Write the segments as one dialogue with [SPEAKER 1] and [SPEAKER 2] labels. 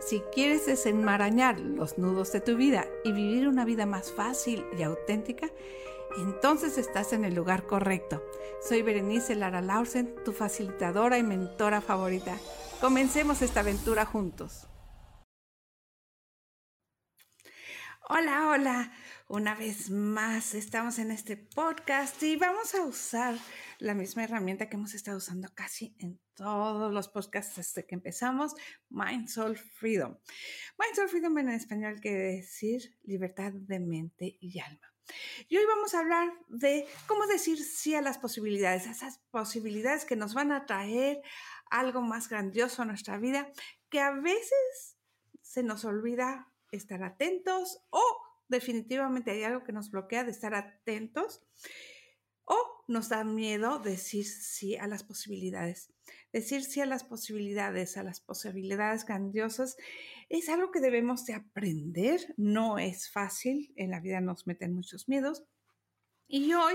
[SPEAKER 1] si quieres desenmarañar los nudos de tu vida y vivir una vida más fácil y auténtica, entonces estás en el lugar correcto. Soy Berenice Lara Lausen, tu facilitadora y mentora favorita. Comencemos esta aventura juntos. Hola, hola. Una vez más estamos en este podcast y vamos a usar la misma herramienta que hemos estado usando casi en todos los podcasts desde que empezamos, Mind Soul Freedom. Mind Soul Freedom en español quiere decir libertad de mente y alma. Y hoy vamos a hablar de cómo decir sí a las posibilidades, esas posibilidades que nos van a traer algo más grandioso a nuestra vida, que a veces se nos olvida estar atentos o definitivamente hay algo que nos bloquea de estar atentos o nos da miedo decir sí a las posibilidades. Decir sí a las posibilidades, a las posibilidades grandiosas, es algo que debemos de aprender. No es fácil, en la vida nos meten muchos miedos. Y hoy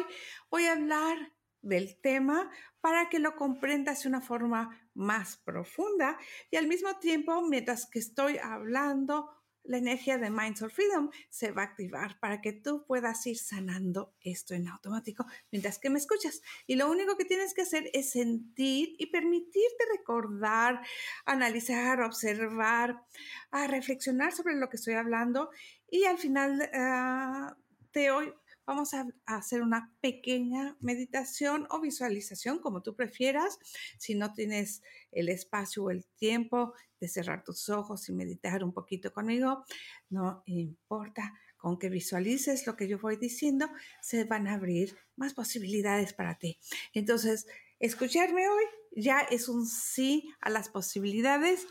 [SPEAKER 1] voy a hablar del tema para que lo comprendas de una forma más profunda y al mismo tiempo, mientras que estoy hablando, la energía de Mindful Freedom se va a activar para que tú puedas ir sanando esto en automático mientras que me escuchas. Y lo único que tienes que hacer es sentir y permitirte recordar, analizar, observar, a reflexionar sobre lo que estoy hablando y al final ah, de hoy vamos a, hacer una pequeña meditación o visualización, como tú prefieras. Si no tienes el espacio o el tiempo de cerrar tus ojos y meditar un poquito conmigo, no importa. Con que visualices lo que yo voy diciendo, se van a abrir más posibilidades para ti. Entonces, escucharme hoy ya es un sí a las posibilidades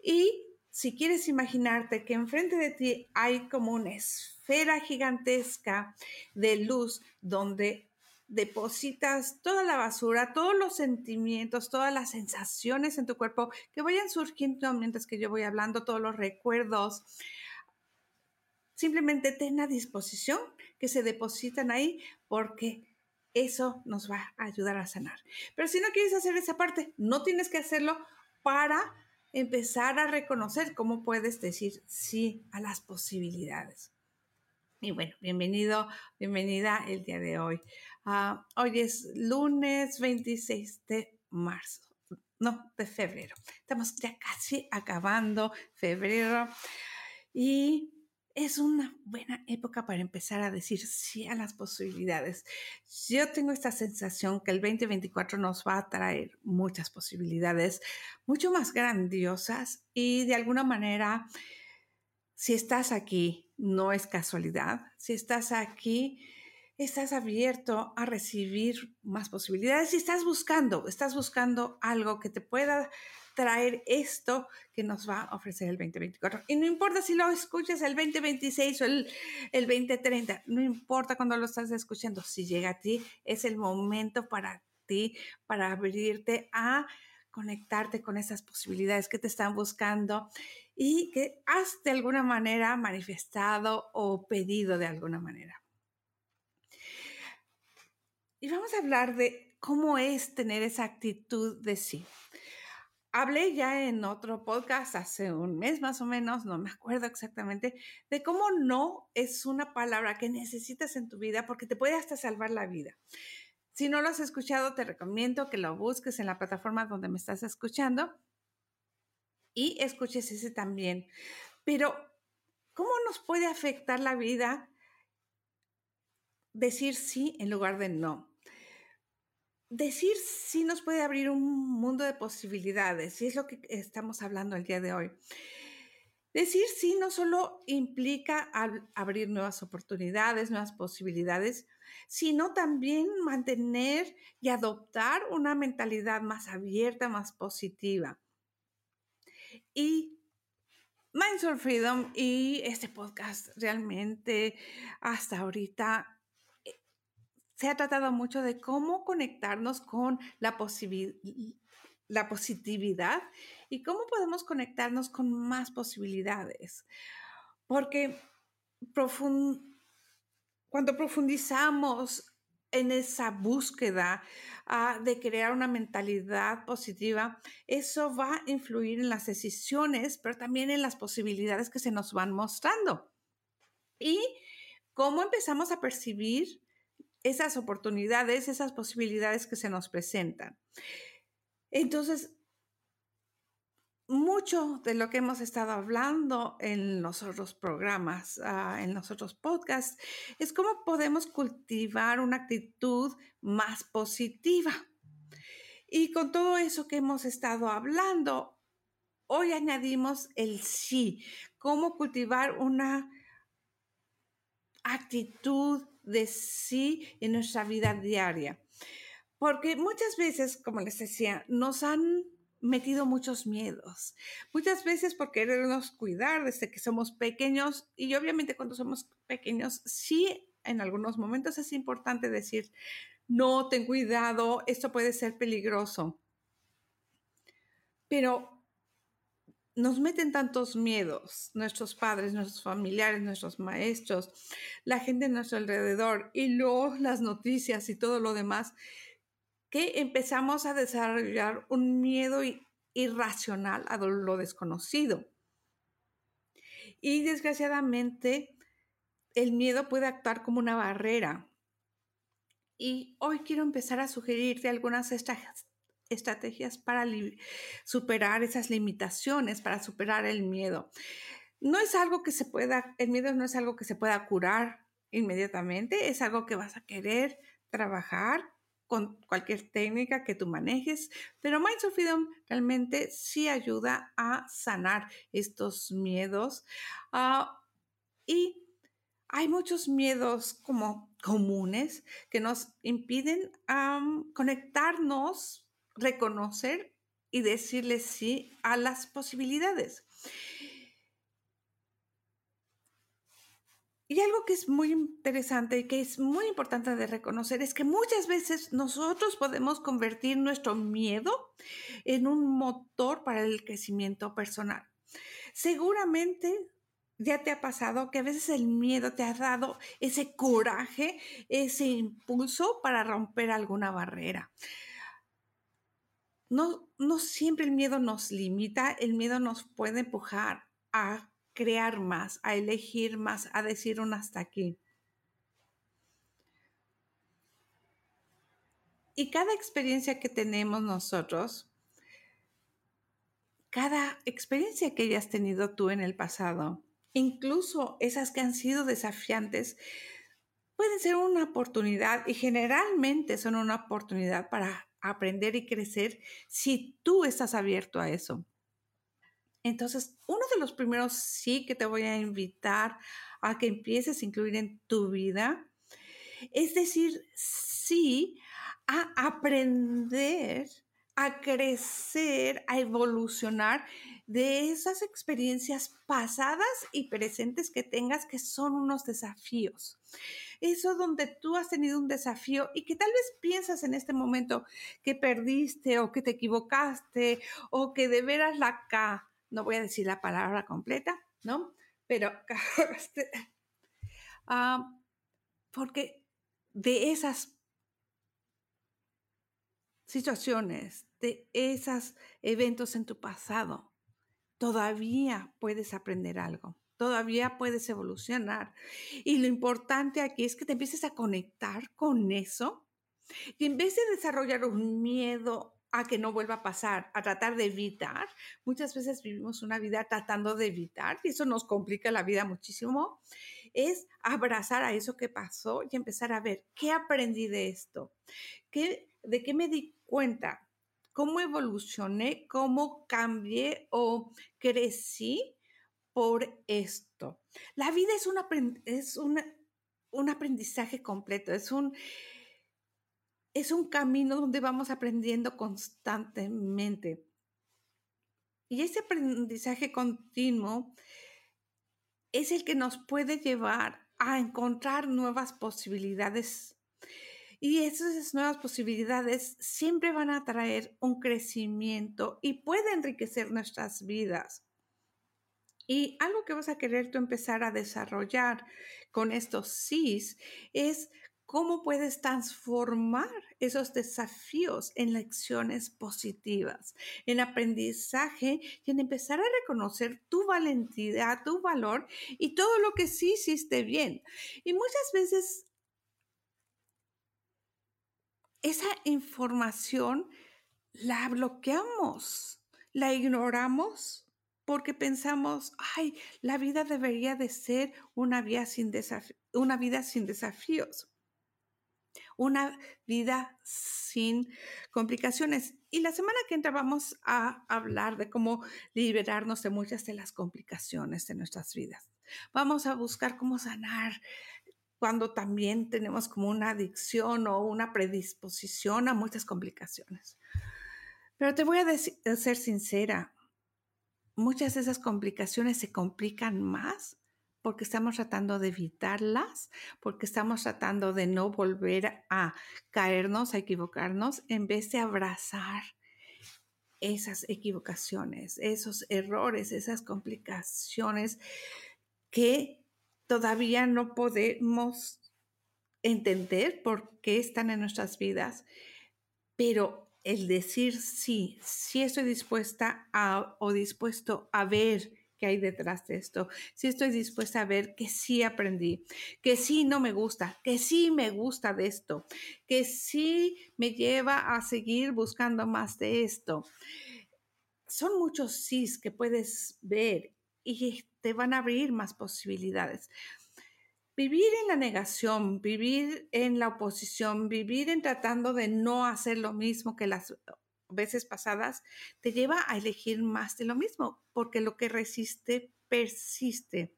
[SPEAKER 1] y si quieres imaginarte que enfrente de ti hay como un esfera gigantesca de luz donde depositas toda la basura, todos los sentimientos, todas las sensaciones en tu cuerpo que vayan surgiendo mientras que yo voy hablando, todos los recuerdos. Simplemente ten a disposición que se depositan ahí porque eso nos va a ayudar a sanar. Pero si no quieres hacer esa parte, no tienes que hacerlo para empezar a reconocer cómo puedes decir sí a las posibilidades. Y bueno, bienvenido, bienvenida el día de hoy. Ah, hoy es lunes 26 de marzo, no, de febrero. Estamos ya casi acabando febrero y es una buena época para empezar a decir sí a las posibilidades. Yo tengo esta sensación que el 2024 nos va a traer muchas posibilidades, mucho más grandiosas y de alguna manera, si estás aquí, no es casualidad. Si estás aquí, estás abierto a recibir más posibilidades y estás buscando, estás buscando algo que te pueda traer esto que nos va a ofrecer el 2024. Y no importa si lo escuchas el 2026 o el, el 2030, no importa cuando lo estás escuchando, si llega a ti, es el momento para ti, para abrirte a conectarte con esas posibilidades que te están buscando y que has de alguna manera manifestado o pedido de alguna manera. Y vamos a hablar de cómo es tener esa actitud de sí. Hablé ya en otro podcast hace un mes más o menos, no me acuerdo exactamente, de cómo no es una palabra que necesitas en tu vida porque te puede hasta salvar la vida. Si no lo has escuchado, te recomiendo que lo busques en la plataforma donde me estás escuchando y escuches ese también. Pero, ¿cómo nos puede afectar la vida decir sí en lugar de no. Decir sí nos puede abrir un mundo de posibilidades y es lo que estamos hablando el día de hoy. Decir sí no solo implica abrir nuevas oportunidades, nuevas posibilidades, sino también mantener y adoptar una mentalidad más abierta, más positiva. Y Mindful Freedom y este podcast realmente hasta ahorita eh, se ha tratado mucho de cómo conectarnos con la, la positividad y cómo podemos conectarnos con más posibilidades. Porque cuando profundizamos en esa búsqueda ah, de crear una mentalidad positiva, eso va a influir en las decisiones, pero también en las posibilidades que se nos van mostrando. Y cómo empezamos a percibir esas oportunidades, esas posibilidades que se nos presentan. Entonces, mucho de lo que hemos estado hablando en los otros programas, ah, en los otros podcasts, es cómo podemos cultivar una actitud más positiva. Y con todo eso que hemos estado hablando, hoy añadimos el sí, cómo cultivar una actitud de sí en nuestra vida diaria. Porque muchas veces, como les decía, nos han metido muchos miedos. Muchas veces por querernos cuidar desde que somos pequeños y obviamente cuando somos pequeños, sí, en algunos momentos es importante decir, no, ten cuidado, esto puede ser peligroso. Pero nos meten tantos miedos, nuestros padres, nuestros familiares, nuestros maestros, la gente a nuestro alrededor y luego las noticias y todo lo demás, que empezamos a desarrollar un miedo irracional a lo desconocido. Y desgraciadamente, el miedo puede actuar como una barrera. Y hoy quiero empezar a sugerirte algunas estrategias para superar esas limitaciones, para superar el miedo. No es algo que se pueda, el miedo no es algo que se pueda curar inmediatamente, es algo que vas a querer trabajar con cualquier técnica que tú manejes, pero Minds of Freedom realmente sí ayuda a sanar estos miedos. Ah, y hay muchos miedos como comunes que nos impiden conectarnos, reconocer y decirle sí a las posibilidades. Y algo que es muy interesante y que es muy importante de reconocer es que muchas veces nosotros podemos convertir nuestro miedo en un motor para el crecimiento personal. Seguramente ya te ha pasado que a veces el miedo te ha dado ese coraje, ese impulso para romper alguna barrera. No, no siempre el miedo nos limita, el miedo nos puede empujar a crear más, a elegir más, a decir un hasta aquí. Y cada experiencia que tenemos nosotros, cada experiencia que hayas tenido tú en el pasado, incluso esas que han sido desafiantes, pueden ser una oportunidad y generalmente son una oportunidad para aprender y crecer si tú estás abierto a eso. Entonces, uno de los primeros sí que te voy a invitar a que empieces a incluir en tu vida es decir, sí a aprender, a crecer, a evolucionar de esas experiencias pasadas y presentes que tengas que son unos desafíos. Eso donde tú has tenido un desafío y que tal vez piensas en este momento que perdiste o que te equivocaste o que de veras la no voy a decir la palabra completa, ¿no? Pero, este, ah, porque de esas situaciones, de esos eventos en tu pasado, todavía puedes aprender algo, todavía puedes evolucionar. Y lo importante aquí es que te empieces a conectar con eso y en vez de desarrollar un miedo a que no vuelva a pasar, a tratar de evitar. Muchas veces vivimos una vida tratando de evitar y eso nos complica la vida muchísimo. es abrazar a eso que pasó y empezar a ver qué aprendí de esto, ¿Qué, de qué me di cuenta, cómo evolucioné, cómo cambié o crecí por esto. La vida es, es un aprendizaje completo, es un, es un camino donde vamos aprendiendo constantemente. Y ese aprendizaje continuo es el que nos puede llevar a encontrar nuevas posibilidades. Y esas nuevas posibilidades siempre van a traer un crecimiento y puede enriquecer nuestras vidas. Y algo que vas a querer tú empezar a desarrollar con estos SIS es cómo puedes transformar esos desafíos en lecciones positivas, en aprendizaje y en empezar a reconocer tu valentía, tu valor y todo lo que sí hiciste bien. Y muchas veces esa información la bloqueamos, la ignoramos porque pensamos, ay, la vida debería de ser una vida sin, una vida sin desafíos, una vida sin complicaciones. Y la semana que entra vamos a hablar de cómo liberarnos de muchas de las complicaciones de nuestras vidas. Vamos a buscar cómo sanar cuando también tenemos como una adicción o una predisposición a muchas complicaciones. Pero te voy a, a ser sincera, muchas de esas complicaciones se complican más porque estamos tratando de evitarlas, porque estamos tratando de no volver a caernos, a equivocarnos, en vez de abrazar esas equivocaciones, esos errores, esas complicaciones que todavía no podemos entender por qué están en nuestras vidas, pero el decir sí, sí estoy dispuesta a, o dispuesto a ver qué hay detrás de esto, sí estoy dispuesta a ver que sí aprendí, que sí no me gusta, que sí me gusta de esto, que sí me lleva a seguir buscando más de esto. Son muchos sís que puedes ver y te van a abrir más posibilidades. Vivir en la negación, vivir en la oposición, vivir en tratando de no hacer lo mismo que las veces pasadas, te lleva a elegir más de lo mismo, porque lo que resiste persiste.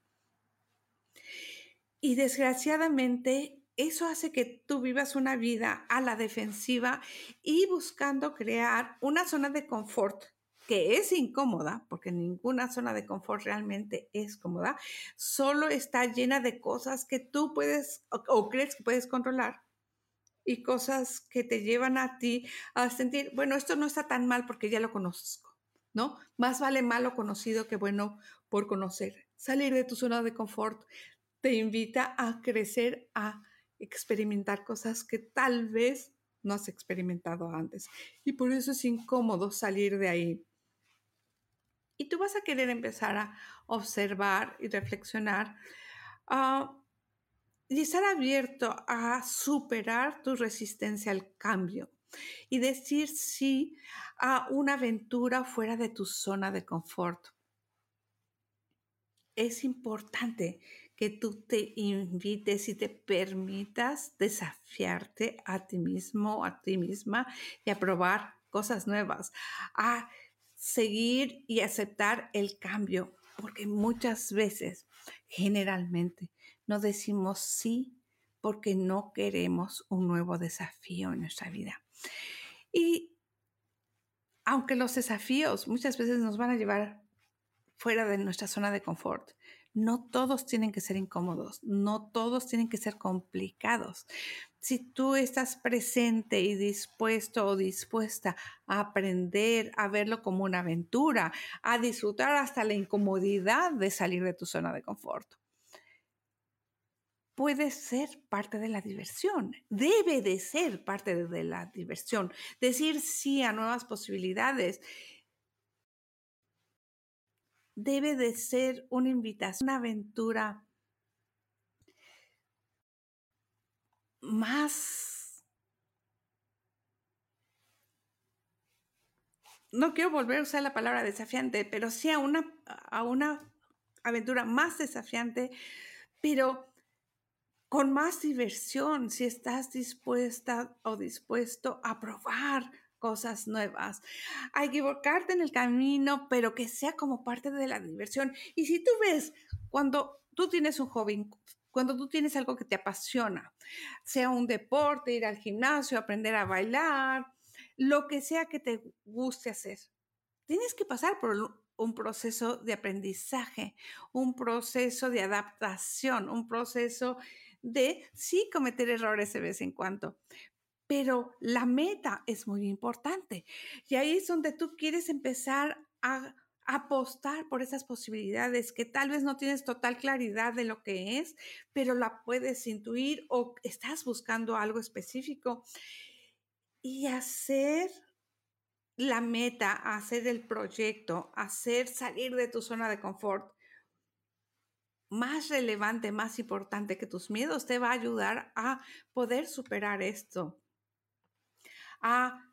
[SPEAKER 1] Y desgraciadamente eso hace que tú vivas una vida a la defensiva y buscando crear una zona de confort que es incómoda, porque ninguna zona de confort realmente es cómoda, solo está llena de cosas que tú puedes o, crees que puedes controlar y cosas que te llevan a ti a sentir, bueno, esto no está tan mal porque ya lo conozco, ¿no? Más vale malo conocido que bueno por conocer. Salir de tu zona de confort te invita a crecer, a experimentar cosas que tal vez no has experimentado antes. Y por eso es incómodo salir de ahí. Y tú vas a querer empezar a observar y reflexionar ah, y estar abierto a superar tu resistencia al cambio y decir sí a una aventura fuera de tu zona de confort. Es importante que tú te invites y te permitas desafiarte a ti mismo, a ti misma y a probar cosas nuevas, a seguir y aceptar el cambio, porque muchas veces, generalmente, no decimos sí porque no queremos un nuevo desafío en nuestra vida. Y aunque los desafíos muchas veces nos van a llevar fuera de nuestra zona de confort, no todos tienen que ser incómodos, no todos tienen que ser complicados. Si tú estás presente y dispuesto o dispuesta a aprender a verlo como una aventura, a disfrutar hasta la incomodidad de salir de tu zona de confort, puede ser parte de la diversión, debe de ser parte de la diversión, decir sí a nuevas posibilidades debe de ser una invitación, una aventura más... No quiero volver a usar la palabra desafiante, pero sí a una, a una aventura más desafiante pero con más diversión si estás dispuesta o dispuesto a probar cosas nuevas, a equivocarte en el camino, pero que sea como parte de la diversión. Y si tú ves, cuando tú tienes un hobby, cuando tú tienes algo que te apasiona, sea un deporte, ir al gimnasio, aprender a bailar, lo que sea que te guste hacer, tienes que pasar por un proceso de aprendizaje, un proceso de adaptación, un proceso de sí cometer errores de vez en cuando. Pero la meta es muy importante. Y ahí es donde tú quieres empezar a apostar por esas posibilidades que tal vez no tienes total claridad de lo que es, pero la puedes intuir o estás buscando algo específico y hacer la meta, hacer el proyecto, hacer salir de tu zona de confort más relevante, más importante que tus miedos, te va a ayudar a poder superar esto, a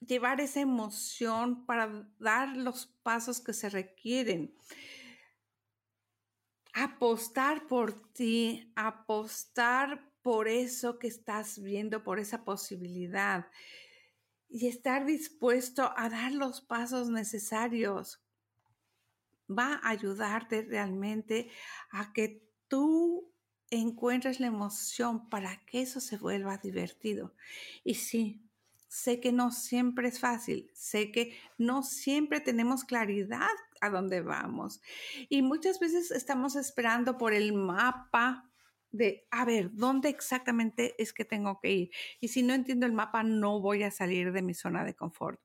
[SPEAKER 1] llevar esa emoción para dar los pasos que se requieren. Apostar por ti, apostar por eso que estás viendo, por esa posibilidad y estar dispuesto a dar los pasos necesarios va a ayudarte realmente a que tú encuentres la emoción para que eso se vuelva divertido. Y sí, sé que no siempre es fácil, sé que no siempre tenemos claridad a dónde vamos. Y muchas veces estamos esperando por el mapa de, a ver, ¿dónde exactamente es que tengo que ir? Y si no entiendo el mapa, no voy a salir de mi zona de confort.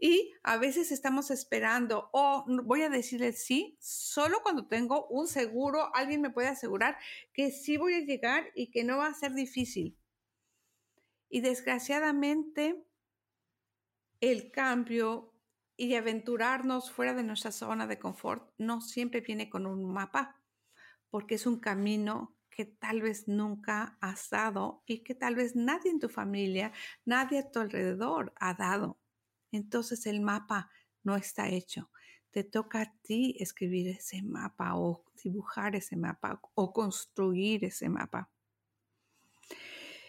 [SPEAKER 1] Y a veces estamos esperando, o voy a decirle sí, solo cuando tengo un seguro, alguien me puede asegurar que sí voy a llegar y que no va a ser difícil. Y desgraciadamente, el cambio y aventurarnos fuera de nuestra zona de confort no siempre viene con un mapa, porque es un camino que tal vez nunca has dado y que tal vez nadie en tu familia, nadie a tu alrededor ha dado. Entonces el mapa no está hecho. Te toca a ti escribir ese mapa o dibujar ese mapa o construir ese mapa.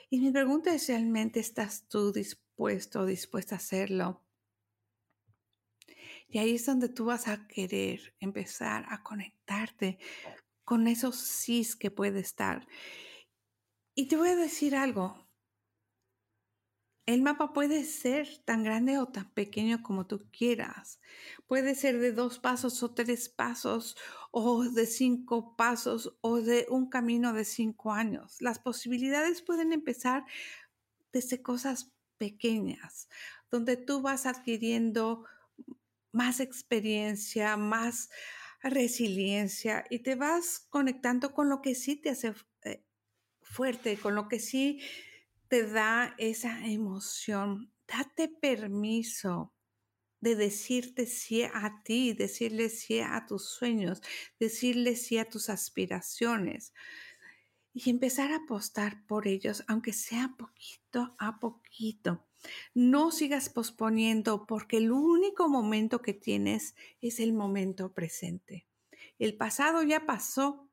[SPEAKER 1] Y mi pregunta es, ¿realmente estás tú dispuesto o dispuesta a hacerlo? Y ahí es donde tú vas a querer empezar a conectarte con esos sís que puede estar. Y te voy a decir algo. El mapa puede ser tan grande o tan pequeño como tú quieras. Puede ser de dos pasos o tres pasos o de cinco pasos o de un camino de cinco años. Las posibilidades pueden empezar desde cosas pequeñas, donde tú vas adquiriendo más experiencia, más resiliencia y te vas conectando con lo que sí te hace eh, fuerte, con lo que sí te da esa emoción. Date permiso de decirte sí a ti, decirle sí a tus sueños, decirle sí a tus aspiraciones y empezar a apostar por ellos, aunque sea poquito a poquito. No sigas posponiendo porque el único momento que tienes es el momento presente. El pasado ya pasó,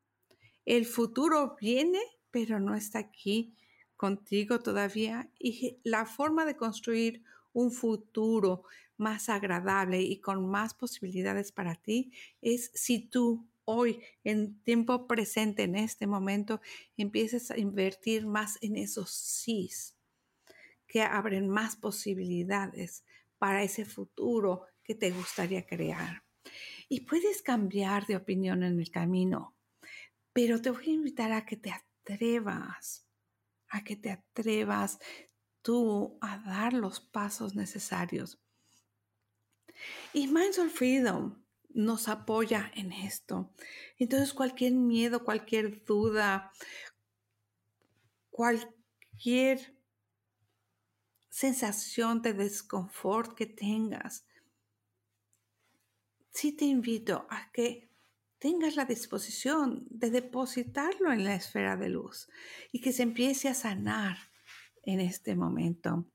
[SPEAKER 1] el futuro viene, pero no está aquí contigo todavía y la forma de construir un futuro más agradable y con más posibilidades para ti es si tú hoy, en tiempo presente, en este momento, empiezas a invertir más en esos sís que abren más posibilidades para ese futuro que te gustaría crear. Y puedes cambiar de opinión en el camino, pero te voy a invitar a que te atrevas, a que te atrevas tú a dar los pasos necesarios. Y Mindful Freedom nos apoya en esto. Entonces cualquier miedo, cualquier duda, cualquier sensación de desconfort que tengas, sí te invito a que tengas la disposición de depositarlo en la esfera de luz y que se empiece a sanar en este momento.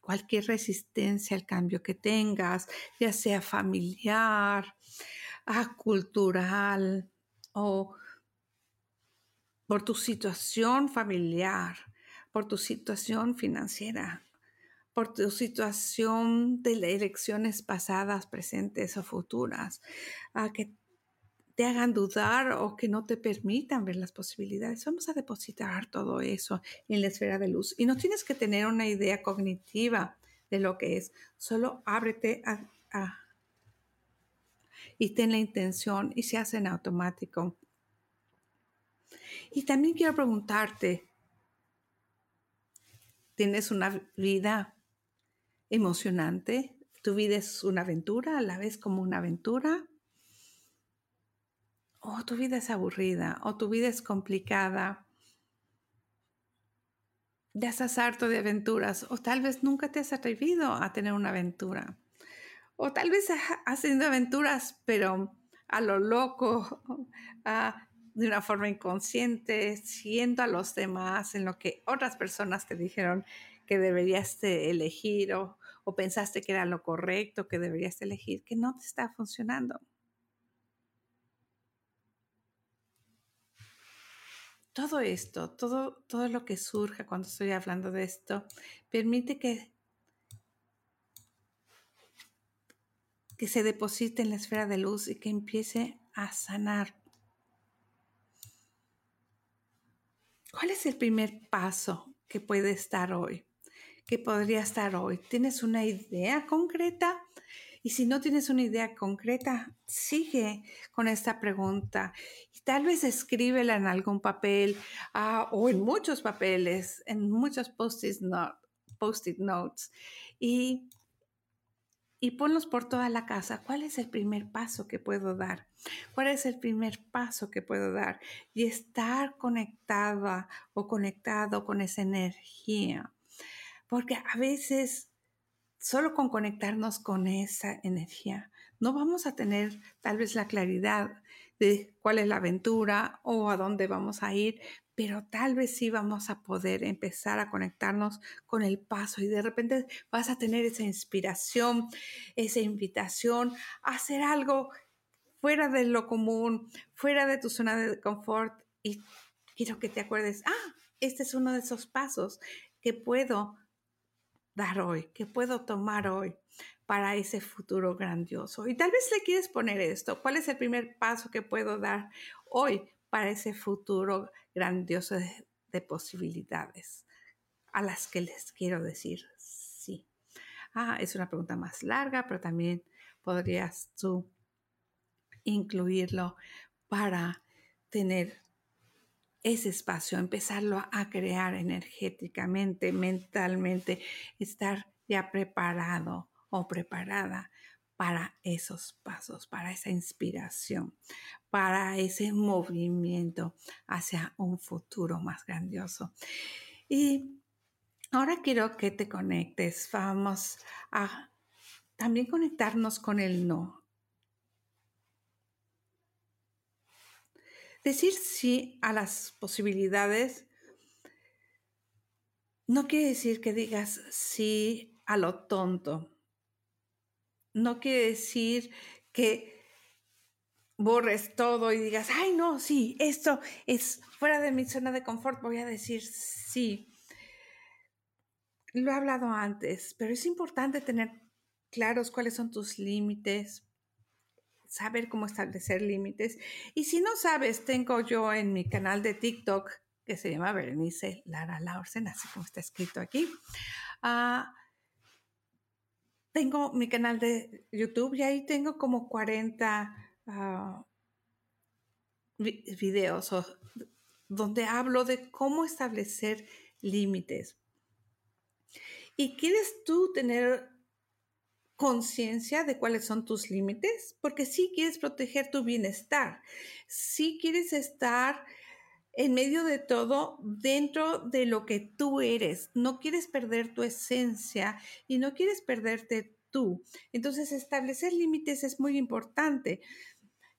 [SPEAKER 1] Cualquier resistencia al cambio que tengas, ya sea familiar, cultural o por tu situación familiar, por tu situación financiera, por tu situación de elecciones pasadas, presentes o futuras, a que te hagan dudar o que no te permitan ver las posibilidades. Vamos a depositar todo eso en la esfera de luz. Y no tienes que tener una idea cognitiva de lo que es. Solo ábrete y ten la intención y se hace en automático. Y también quiero preguntarte, ¿tienes una vida emocionante? ¿Tu vida es una aventura a la vez como una aventura? ¿O tu vida es aburrida? ¿O tu vida es complicada? Ya estás harto de aventuras o tal vez nunca te has atrevido a tener una aventura. O tal vez has tenido aventuras, pero a lo loco, de una forma inconsciente, siendo a los demás en lo que otras personas te dijeron que deberías elegir o, o pensaste que era lo correcto, que deberías elegir, que no te está funcionando. todo esto, todo, todo lo que surja cuando estoy hablando de esto, permite que, que se deposite en la esfera de luz y que empiece a sanar. ¿Cuál es el primer paso que puede estar hoy? Que podría estar hoy? ¿Tienes una idea concreta? Y si no tienes una idea concreta, sigue con esta pregunta y tal vez escríbela en algún papel ah, o en muchos papeles, en muchos post-it notes y, y ponlos por toda la casa. ¿Cuál es el primer paso que puedo dar? ¿Cuál es el primer paso que puedo dar? Y estar conectada o conectado con esa energía. Porque a veces solo con conectarnos con esa energía, no vamos a tener tal vez la claridad de cuál es la aventura o a dónde vamos a ir, pero tal vez sí vamos a poder empezar a conectarnos con el paso y de repente vas a tener esa inspiración, esa invitación a hacer algo fuera de lo común, fuera de tu zona de confort y quiero que te acuerdes, ah, este es uno de esos pasos que puedo dar hoy, que puedo tomar hoy para ese futuro grandioso. Y tal vez le quieres poner esto, ¿cuál es el primer paso que puedo dar hoy para ese futuro grandioso de, posibilidades a las que les quiero decir sí? Ah, es una pregunta más larga, pero también podrías tú incluirlo para tener ese espacio, empezarlo a crear energéticamente, mentalmente, estar ya preparado o preparada para esos pasos, para esa inspiración, para ese movimiento hacia un futuro más grandioso. Y ahora quiero que te conectes, vamos a también conectarnos con el no, Decir sí a las posibilidades no quiere decir que digas sí a lo tonto. No quiere decir que borres todo y digas, ay, no, sí, esto es fuera de mi zona de confort, voy a decir sí. Lo he hablado antes, pero es importante tener claros cuáles son tus límites, saber cómo establecer límites. Y si no sabes, tengo yo en mi canal de TikTok, que se llama Berenice Lara Laursen, así como está escrito aquí. Ah, tengo mi canal de YouTube y ahí tengo como 40 ah, videos donde hablo de cómo establecer límites. Y quieres tú tener conciencia de cuáles son tus límites, porque si quieres proteger tu bienestar, si quieres estar en medio de todo dentro de lo que tú eres, no quieres perder tu esencia y no quieres perderte tú. Entonces, establecer límites es muy importante.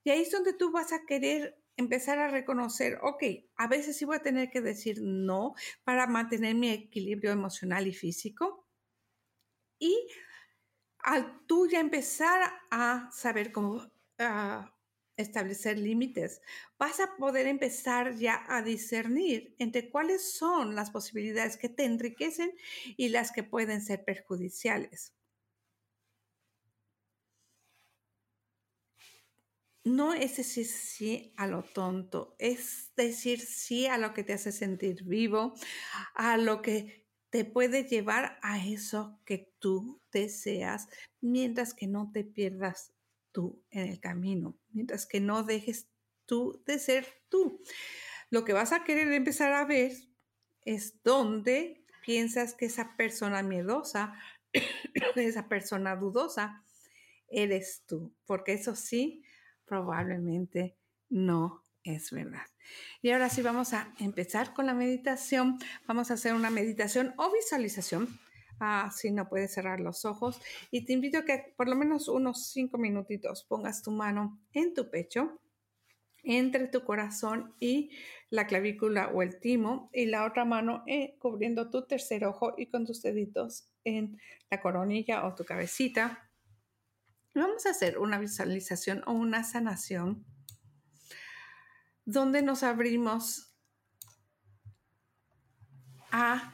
[SPEAKER 1] Y ahí es donde tú vas a querer empezar a reconocer, ok, a veces sí voy a tener que decir no para mantener mi equilibrio emocional y físico. Y al tú ya empezar a saber cómo ah, establecer límites. Vas a poder empezar ya a discernir entre cuáles son las posibilidades que te enriquecen y las que pueden ser perjudiciales. No es decir sí a lo tonto, es decir sí a lo que te hace sentir vivo, a lo que te puede llevar a eso que tú deseas, mientras que no te pierdas tú en el camino, mientras que no dejes tú de ser tú. Lo que vas a querer empezar a ver es dónde piensas que esa persona miedosa, esa persona dudosa, eres tú, porque eso sí probablemente no es verdad. Y ahora sí vamos a empezar con la meditación. Vamos a hacer una meditación o visualización. Así no puedes cerrar los ojos. Y te invito a que por lo menos unos cinco minutitos pongas tu mano en tu pecho, entre tu corazón y la clavícula o el timo, y la otra mano eh, cubriendo tu tercer ojo y con tus deditos en la coronilla o tu cabecita. Vamos a hacer una visualización o una sanación donde nos abrimos a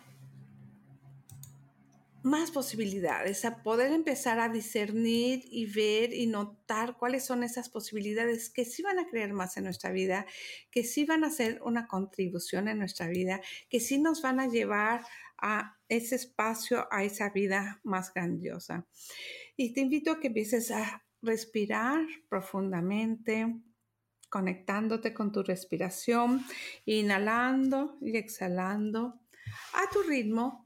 [SPEAKER 1] más posibilidades, a poder empezar a discernir y ver y notar cuáles son esas posibilidades que sí van a creer más en nuestra vida, que sí van a hacer una contribución en nuestra vida, que sí nos van a llevar a ese espacio, a esa vida más grandiosa. Y te invito a que empieces a respirar profundamente, conectándote con tu respiración, inhalando y exhalando a tu ritmo,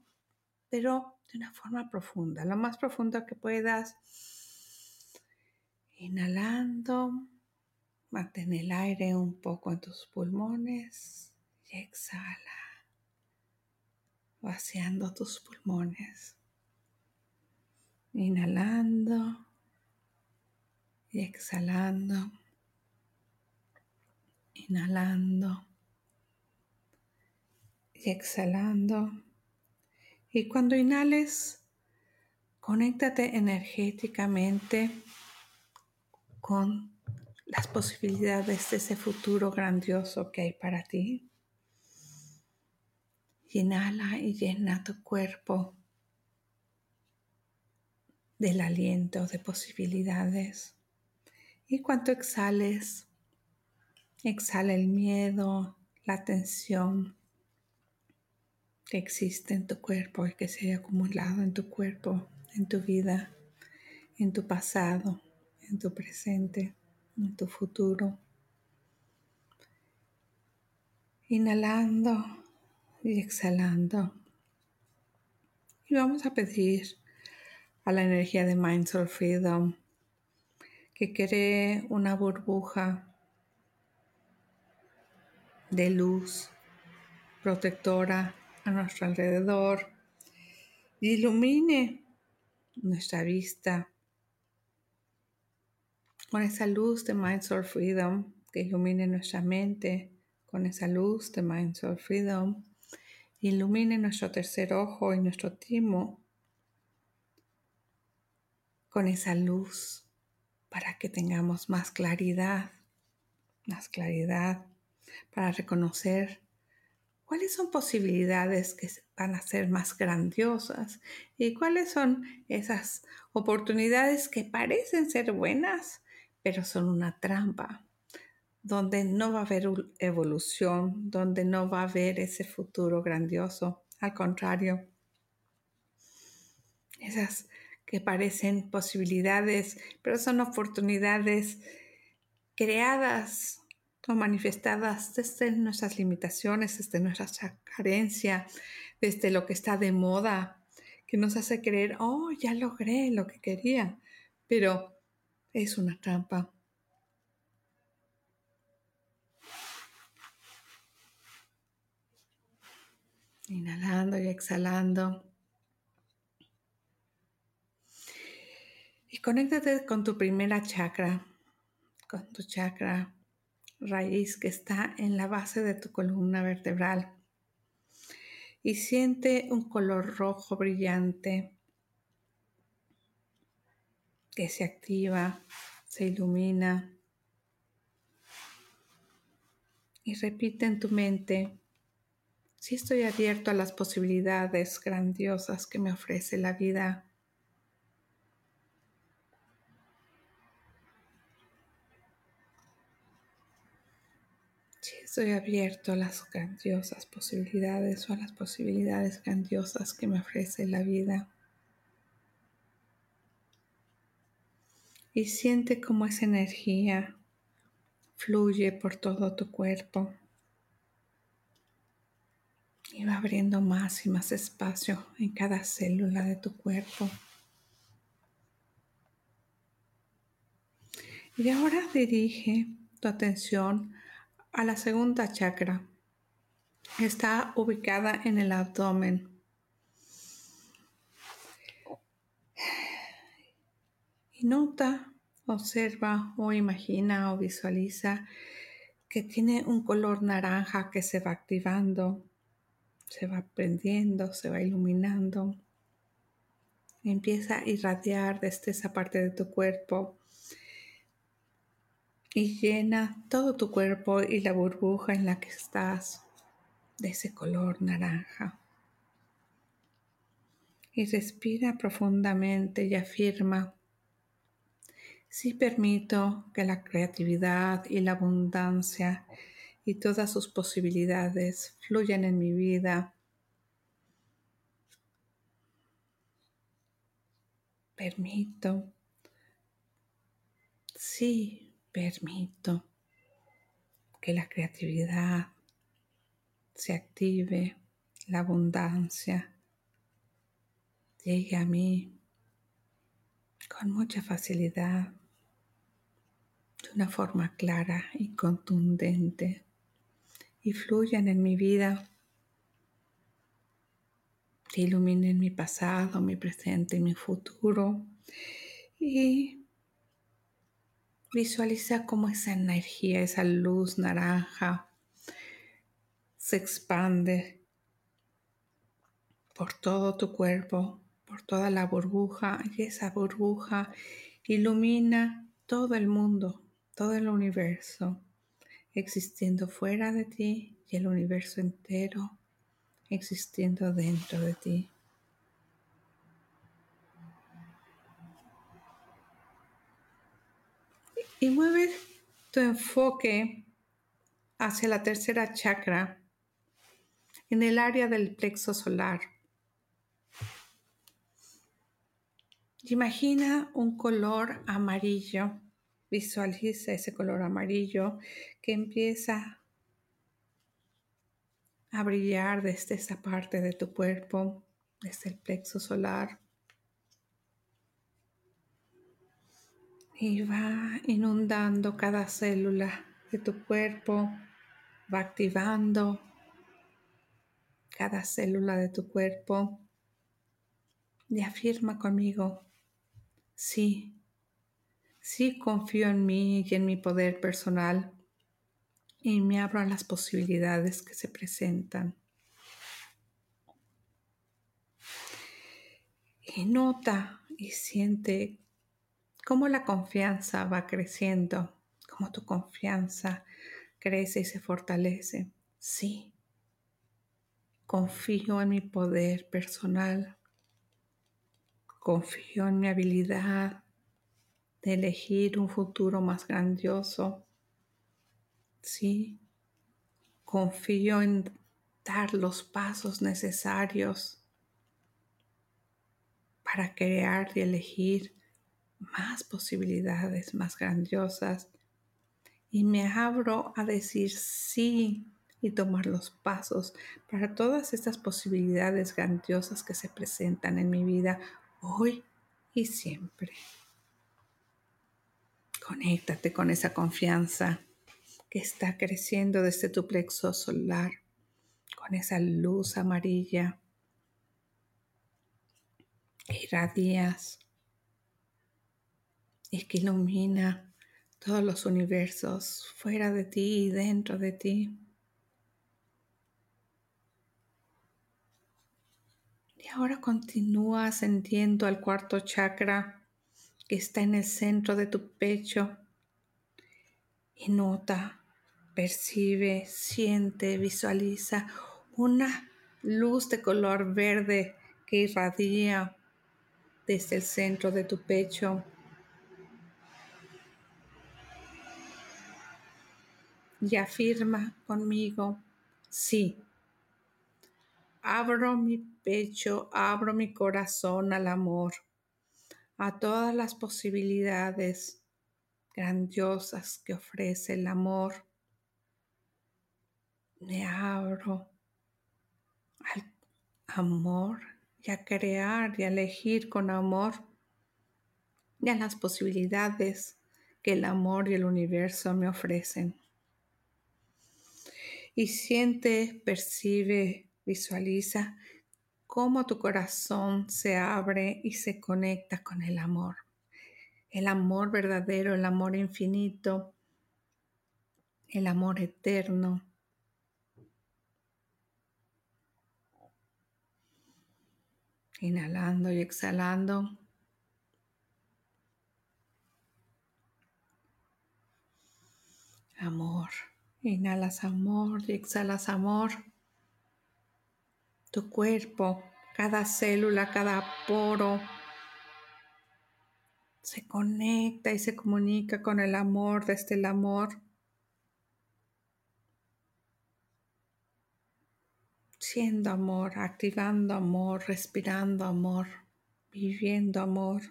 [SPEAKER 1] pero de una forma profunda, lo más profunda que puedas. Inhalando, mantén el aire un poco en tus pulmones y exhala vaciando tus pulmones, inhalando y exhalando, inhalando y exhalando. Y cuando inhales, conéctate energéticamente con las posibilidades de ese futuro grandioso que hay para ti. Inhala y llena tu cuerpo del aliento de posibilidades. Y cuando exhales, exhala el miedo, la tensión que existe en tu cuerpo y que se ha acumulado en tu cuerpo, en tu vida, en tu pasado, en tu presente, en tu futuro. Inhalando y exhalando. Y vamos a pedir a la energía de Mindful Freedom que cree una burbuja de luz protectora a nuestro alrededor ilumine nuestra vista con esa luz de Mindful Freedom que ilumine nuestra mente con esa luz de Mindful Freedom ilumine nuestro tercer ojo y nuestro timo con esa luz para que tengamos más claridad, más claridad para reconocer cuáles son posibilidades que van a ser más grandiosas y cuáles son esas oportunidades que parecen ser buenas, pero son una trampa donde no va a haber evolución, donde no va a haber ese futuro grandioso. Al contrario, esas que parecen posibilidades, pero son oportunidades creadas o manifestadas desde nuestras limitaciones, desde nuestra carencia, desde lo que está de moda, que nos hace creer, oh, ya logré lo que quería, pero es una trampa Inhalando y exhalando. Conéctate con tu primera chakra, con tu chakra raíz que está en la base de tu columna vertebral. Y siente un color rojo brillante que se activa, se ilumina y repite en tu mente, si estoy abierto a las posibilidades grandiosas que me ofrece la vida. Si estoy abierto a las grandiosas posibilidades o a las posibilidades grandiosas que me ofrece la vida. Y siente cómo esa energía fluye por todo tu cuerpo y va abriendo más y más espacio en cada célula de tu cuerpo. Y ahora dirige tu atención a la segunda chakra. Está ubicada en el abdomen. Y nota Observa o imagina o visualiza que tiene un color naranja que se va activando, se va prendiendo, se va iluminando. Empieza a irradiar desde esa parte de tu cuerpo y llena todo tu cuerpo y la burbuja en la que estás de ese color naranja. Y respira profundamente y afirma Sí permito que la creatividad y la abundancia y todas sus posibilidades fluyan en mi vida. Permito, sí, permito que la creatividad se active, la abundancia llegue a mí con mucha facilidad de una forma clara y contundente y fluyan en mi vida, que iluminen mi pasado, mi presente y mi futuro y visualiza cómo esa energía, esa luz naranja se expande por todo tu cuerpo, por toda la burbuja y esa burbuja ilumina todo el mundo todo el universo existiendo fuera de ti y el universo entero existiendo dentro de ti. Y mueve tu enfoque hacia la tercera chakra en el área del plexo solar. Imagina un color amarillo Visualiza ese color amarillo que empieza a brillar desde esa parte de tu cuerpo, desde el plexo solar. Y va inundando cada célula de tu cuerpo, va activando cada célula de tu cuerpo y afirma conmigo, sí, Sí confío en mí y en mi poder personal y me abro a las posibilidades que se presentan. Y nota y siente cómo la confianza va creciendo, cómo tu confianza crece y se fortalece. Sí, confío en mi poder personal, confío en mi habilidad de elegir un futuro más grandioso. Sí, confío en dar los pasos necesarios para crear y elegir más posibilidades más grandiosas y me abro a decir sí y tomar los pasos para todas estas posibilidades grandiosas que se presentan en mi vida hoy y siempre. Conéctate con esa confianza que está creciendo desde tu plexo solar, con esa luz amarilla. Irradias y que ilumina todos los universos fuera de ti y dentro de ti. Y ahora continúa ascendiendo al cuarto chakra que está en el centro de tu pecho y nota Percibe, siente, visualiza una luz de color verde que irradia desde el centro de tu pecho. Y afirma conmigo, sí, abro mi pecho, abro mi corazón al amor, a todas las posibilidades grandiosas que ofrece el amor me abro al amor y a crear y a elegir con amor y a las posibilidades que el amor y el universo me ofrecen. Y siente, percibe, visualiza cómo tu corazón se abre y se conecta con el amor. El amor verdadero, el amor infinito, el amor eterno Inhalando y exhalando. Amor. Inhalas amor y exhalas amor. Tu cuerpo, cada célula, cada poro se conecta y se comunica con el amor desde el amor. siendo amor, activando amor, respirando amor, viviendo amor.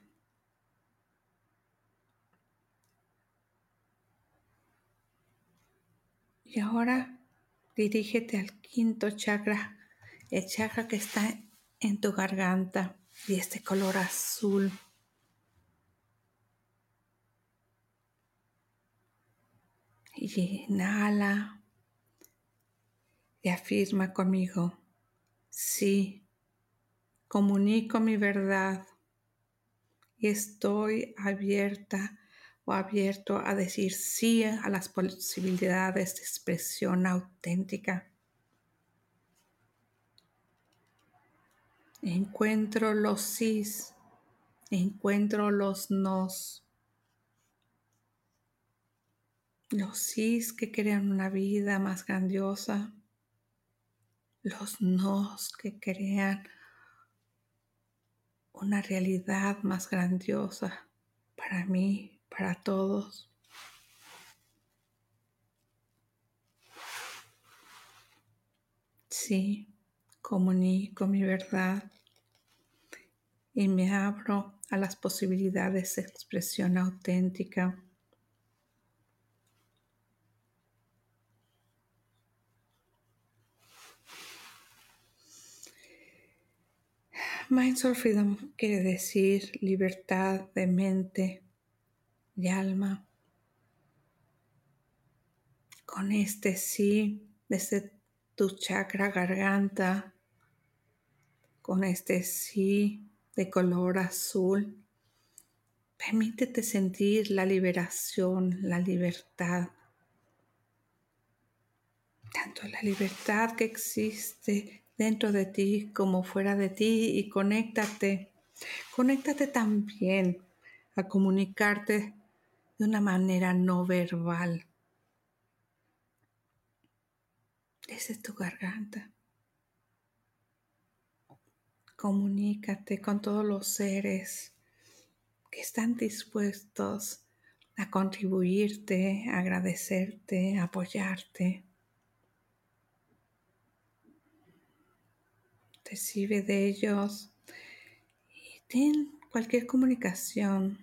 [SPEAKER 1] Y ahora dirígete al quinto chakra, el chakra que está en tu garganta y este color azul. Y inhala y afirma conmigo, sí, comunico mi verdad y estoy abierta o abierto a decir sí a las posibilidades de expresión auténtica. Encuentro los sís, encuentro los nos. Los sís que crean una vida más grandiosa los nos que crean una realidad más grandiosa para mí, para todos. Sí, comunico mi verdad y me abro a las posibilidades de expresión auténtica Mindful Freedom quiere decir libertad de mente y alma. Con este sí, desde tu chakra garganta, con este sí de color azul, permítete sentir la liberación, la libertad. Tanto la libertad que existe dentro de ti como fuera de ti y conéctate. Conéctate también a comunicarte de una manera no verbal. Desde tu garganta. Comunícate con todos los seres que están dispuestos a contribuirte, a agradecerte, a apoyarte. recibe de ellos y ten cualquier comunicación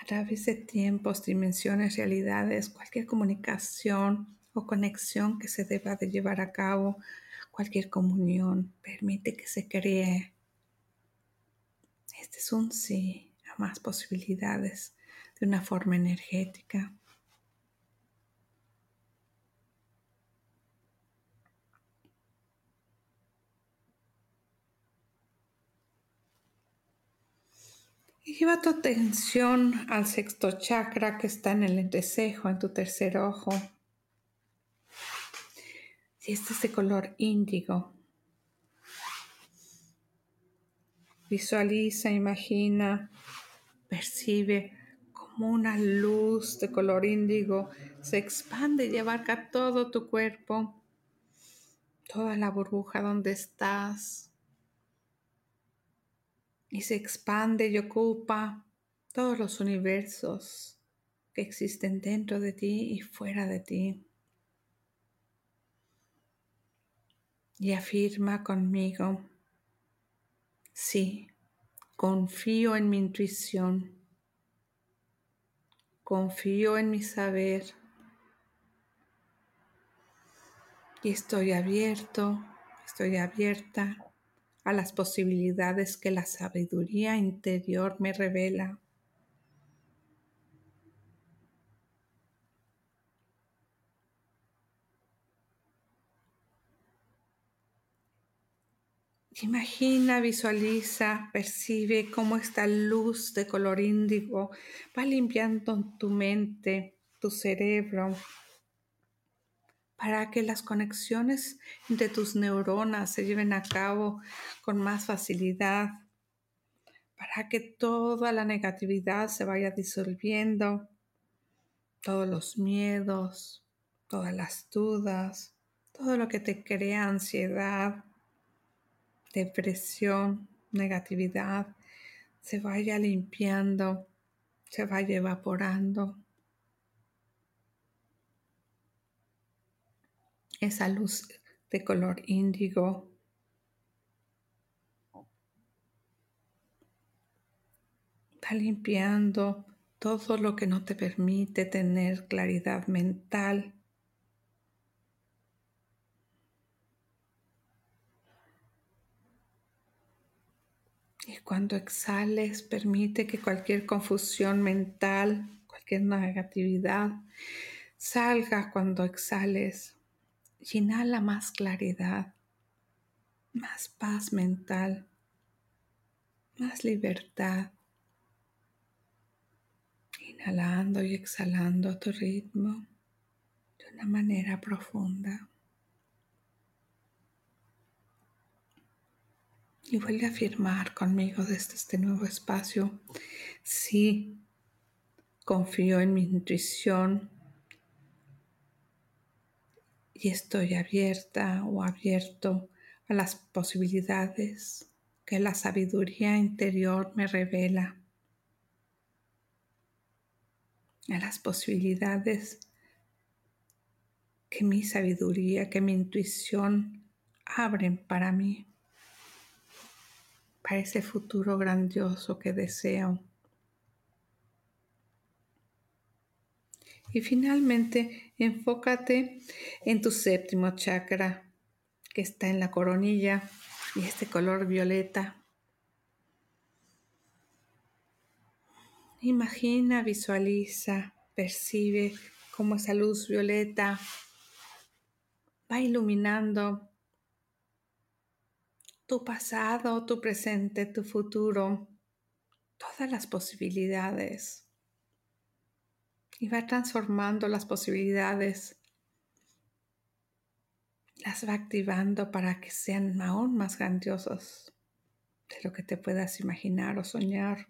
[SPEAKER 1] a través de tiempos, dimensiones, realidades, cualquier comunicación o conexión que se deba de llevar a cabo, cualquier comunión, permite que se cree. Este es un sí a más posibilidades de una forma energética. Lleva tu atención al sexto chakra que está en el entrecejo, en tu tercer ojo. Y este es de color índigo. Visualiza, imagina, percibe como una luz de color índigo se expande y abarca todo tu cuerpo, toda la burbuja donde estás. Y se expande y ocupa todos los universos que existen dentro de ti y fuera de ti. Y afirma conmigo, sí, confío en mi intuición confío en mi saber y estoy abierto, estoy abierta a las posibilidades que la sabiduría interior me revela. Imagina, visualiza, percibe cómo esta luz de color índigo va limpiando tu mente, tu cerebro, para que las conexiones entre tus neuronas se lleven a cabo con más facilidad, para que toda la negatividad se vaya disolviendo, todos los miedos, todas las dudas, todo lo que te crea ansiedad depresión, negatividad, se vaya limpiando, se vaya evaporando. Esa luz de color índigo va limpiando todo lo que no te permite tener claridad mental, Y cuando exhales, permite que cualquier confusión mental, cualquier negatividad, salga cuando exhales. Inhala más claridad, más paz mental, más libertad. Inhalando y exhalando a tu ritmo de una manera profunda. Y vuelve a afirmar conmigo desde este nuevo espacio, sí, confío en mi intuición y estoy abierta o abierto a las posibilidades que la sabiduría interior me revela, a las posibilidades que mi sabiduría, que mi intuición abren para mí para ese futuro grandioso que deseo. Y finalmente, enfócate en tu séptimo chakra, que está en la coronilla y este color violeta. Imagina, visualiza, percibe cómo esa luz violeta va iluminando tu pasado, tu presente, tu futuro, todas las posibilidades. Y va transformando las posibilidades, las va activando para que sean aún más grandiosos de lo que te puedas imaginar o soñar.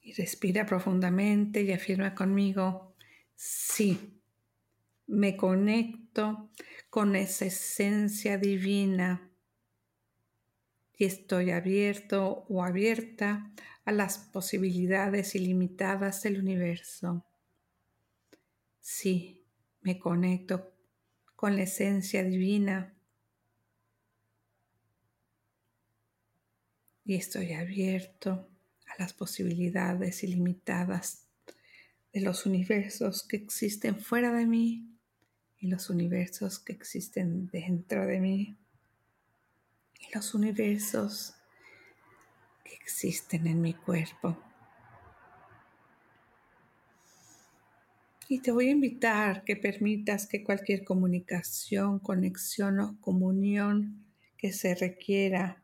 [SPEAKER 1] Y respira profundamente y afirma conmigo, sí, me conecto con esa esencia divina estoy abierto o abierta a las posibilidades ilimitadas del universo. Sí, me conecto con la esencia divina y estoy abierto a las posibilidades ilimitadas de los universos que existen fuera de mí y los universos que existen dentro de mí y los universos que existen en mi cuerpo. Y te voy a invitar que permitas que cualquier comunicación, conexión o comunión que se requiera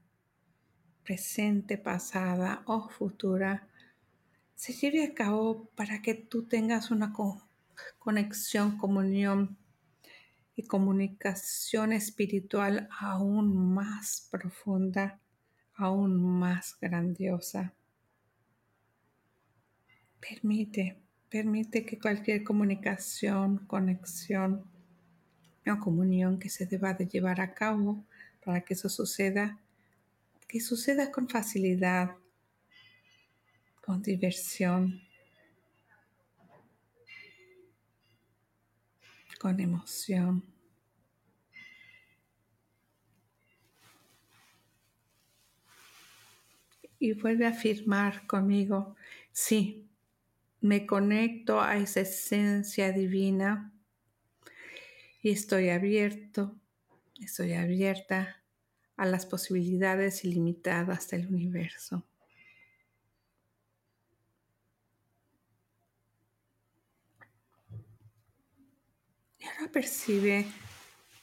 [SPEAKER 1] presente, pasada o futura, se lleve a cabo para que tú tengas una conexión, comunión y comunicación espiritual aún más profunda, aún más grandiosa. Permite, permite que cualquier comunicación, conexión o comunión que se deba de llevar a cabo para que eso suceda, que suceda con facilidad, con diversión, con emoción. Y vuelve a afirmar conmigo, sí, me conecto a esa esencia divina y estoy abierto, estoy abierta a las posibilidades ilimitadas del universo. Ahora percibe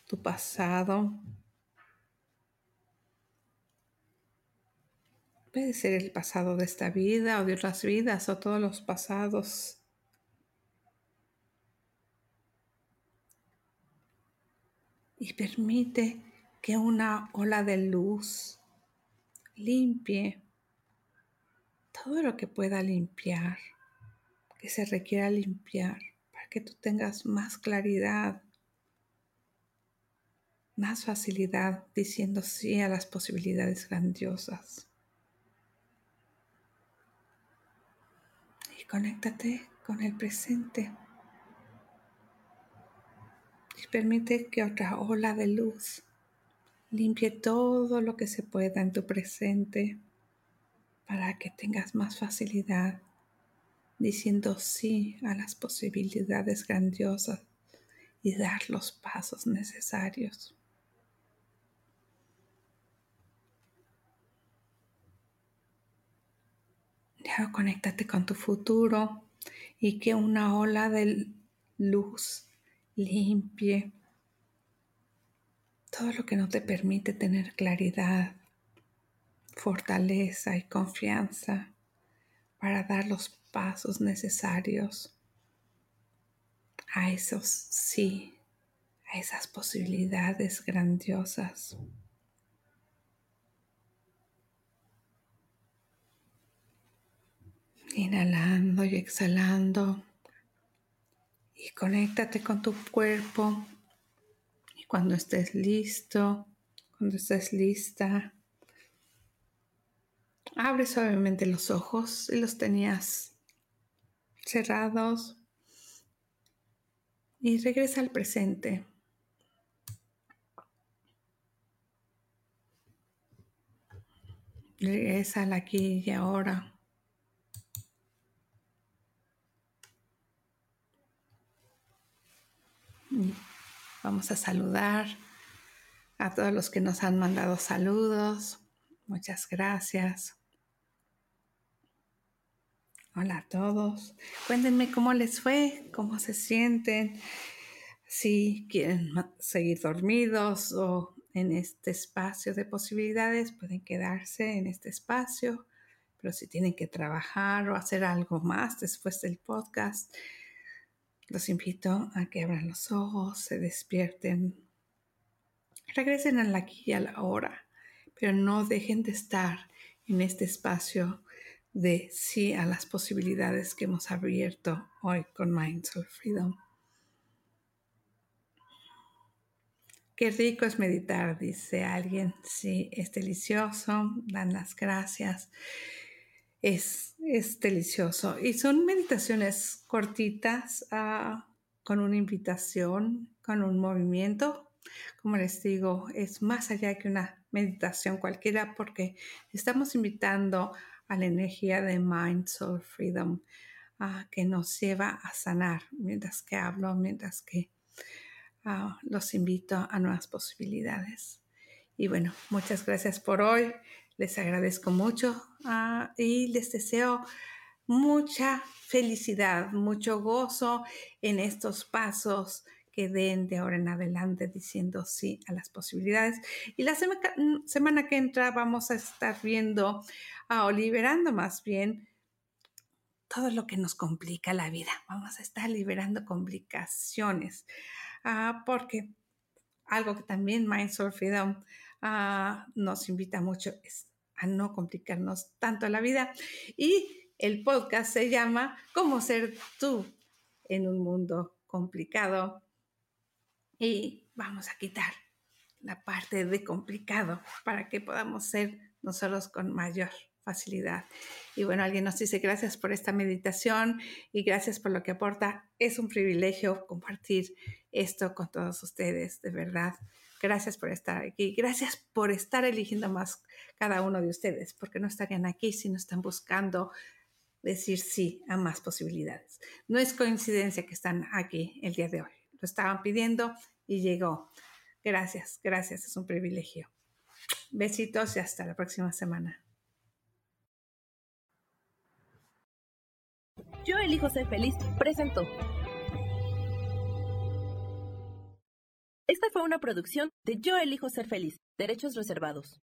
[SPEAKER 1] tu pasado. Puede ser el pasado de esta vida o de otras vidas o todos los pasados. Y permite que una ola de luz limpie todo lo que pueda limpiar, que se requiera limpiar que tú tengas más claridad, más facilidad diciendo sí a las posibilidades grandiosas. Y conéctate con el presente. Y permite que otra ola de luz limpie todo lo que se pueda en tu presente para que tengas más facilidad diciendo sí a las posibilidades grandiosas y dar los pasos necesarios. Ya conéctate con tu futuro y que una ola de luz limpie todo lo que no te permite tener claridad, fortaleza y confianza para dar los pasos necesarios a esos sí, a esas posibilidades grandiosas. Inhalando y exhalando. Y conéctate con tu cuerpo. Y cuando estés listo, cuando estés lista, abre suavemente los ojos y los tenías cerrados y regresa al presente. Regresa al aquí y ahora. Vamos a saludar a todos los que nos han mandado saludos. Muchas gracias. Hola a todos. Cuéntenme cómo les fue, cómo se sienten, si quieren seguir dormidos o en este espacio de posibilidades, pueden quedarse en este espacio, pero si tienen que trabajar o hacer algo más después del podcast, los invito a que abran los ojos, se despierten, regresen a la aquí y a la hora, pero no dejen de estar en este espacio de sí a las posibilidades que hemos abierto hoy con Mindful Freedom. Qué rico es meditar, dice alguien. Sí, es delicioso, dan las gracias. Es, es delicioso. Y son meditaciones cortitas, ah, con una invitación, con un movimiento. Como les digo, es más allá que una meditación cualquiera porque estamos invitando a la energía de Mind, Soul, Freedom, ah, que nos lleva a sanar mientras que hablo, mientras que ah, los invito a nuevas posibilidades. Y bueno, muchas gracias por hoy. Les agradezco mucho ah, y les deseo mucha felicidad, mucho gozo en estos pasos que den de ahora en adelante diciendo sí a las posibilidades. Y la semana que entra vamos a estar viendo o liberando más bien todo lo que nos complica la vida. Vamos a estar liberando complicaciones, ah, porque algo que también Minds of Freedom ah, nos invita mucho es a no complicarnos tanto la vida. Y el podcast se llama Cómo ser tú en un mundo complicado. Y vamos a quitar la parte de complicado para que podamos ser nosotros con mayor facilidad. Y bueno, alguien nos dice gracias por esta meditación y gracias por lo que aporta. Es un privilegio compartir esto con todos ustedes, de verdad. Gracias por estar aquí. Gracias por estar eligiendo más cada uno de ustedes, porque no estarían aquí si no están buscando decir sí a más posibilidades. No es coincidencia que están aquí el día de hoy. Estaban pidiendo y llegó. Gracias, gracias. Es un privilegio. Besitos y hasta la próxima semana.
[SPEAKER 2] Yo elijo ser feliz presentó. Esta fue una producción de Yo elijo ser feliz, derechos reservados.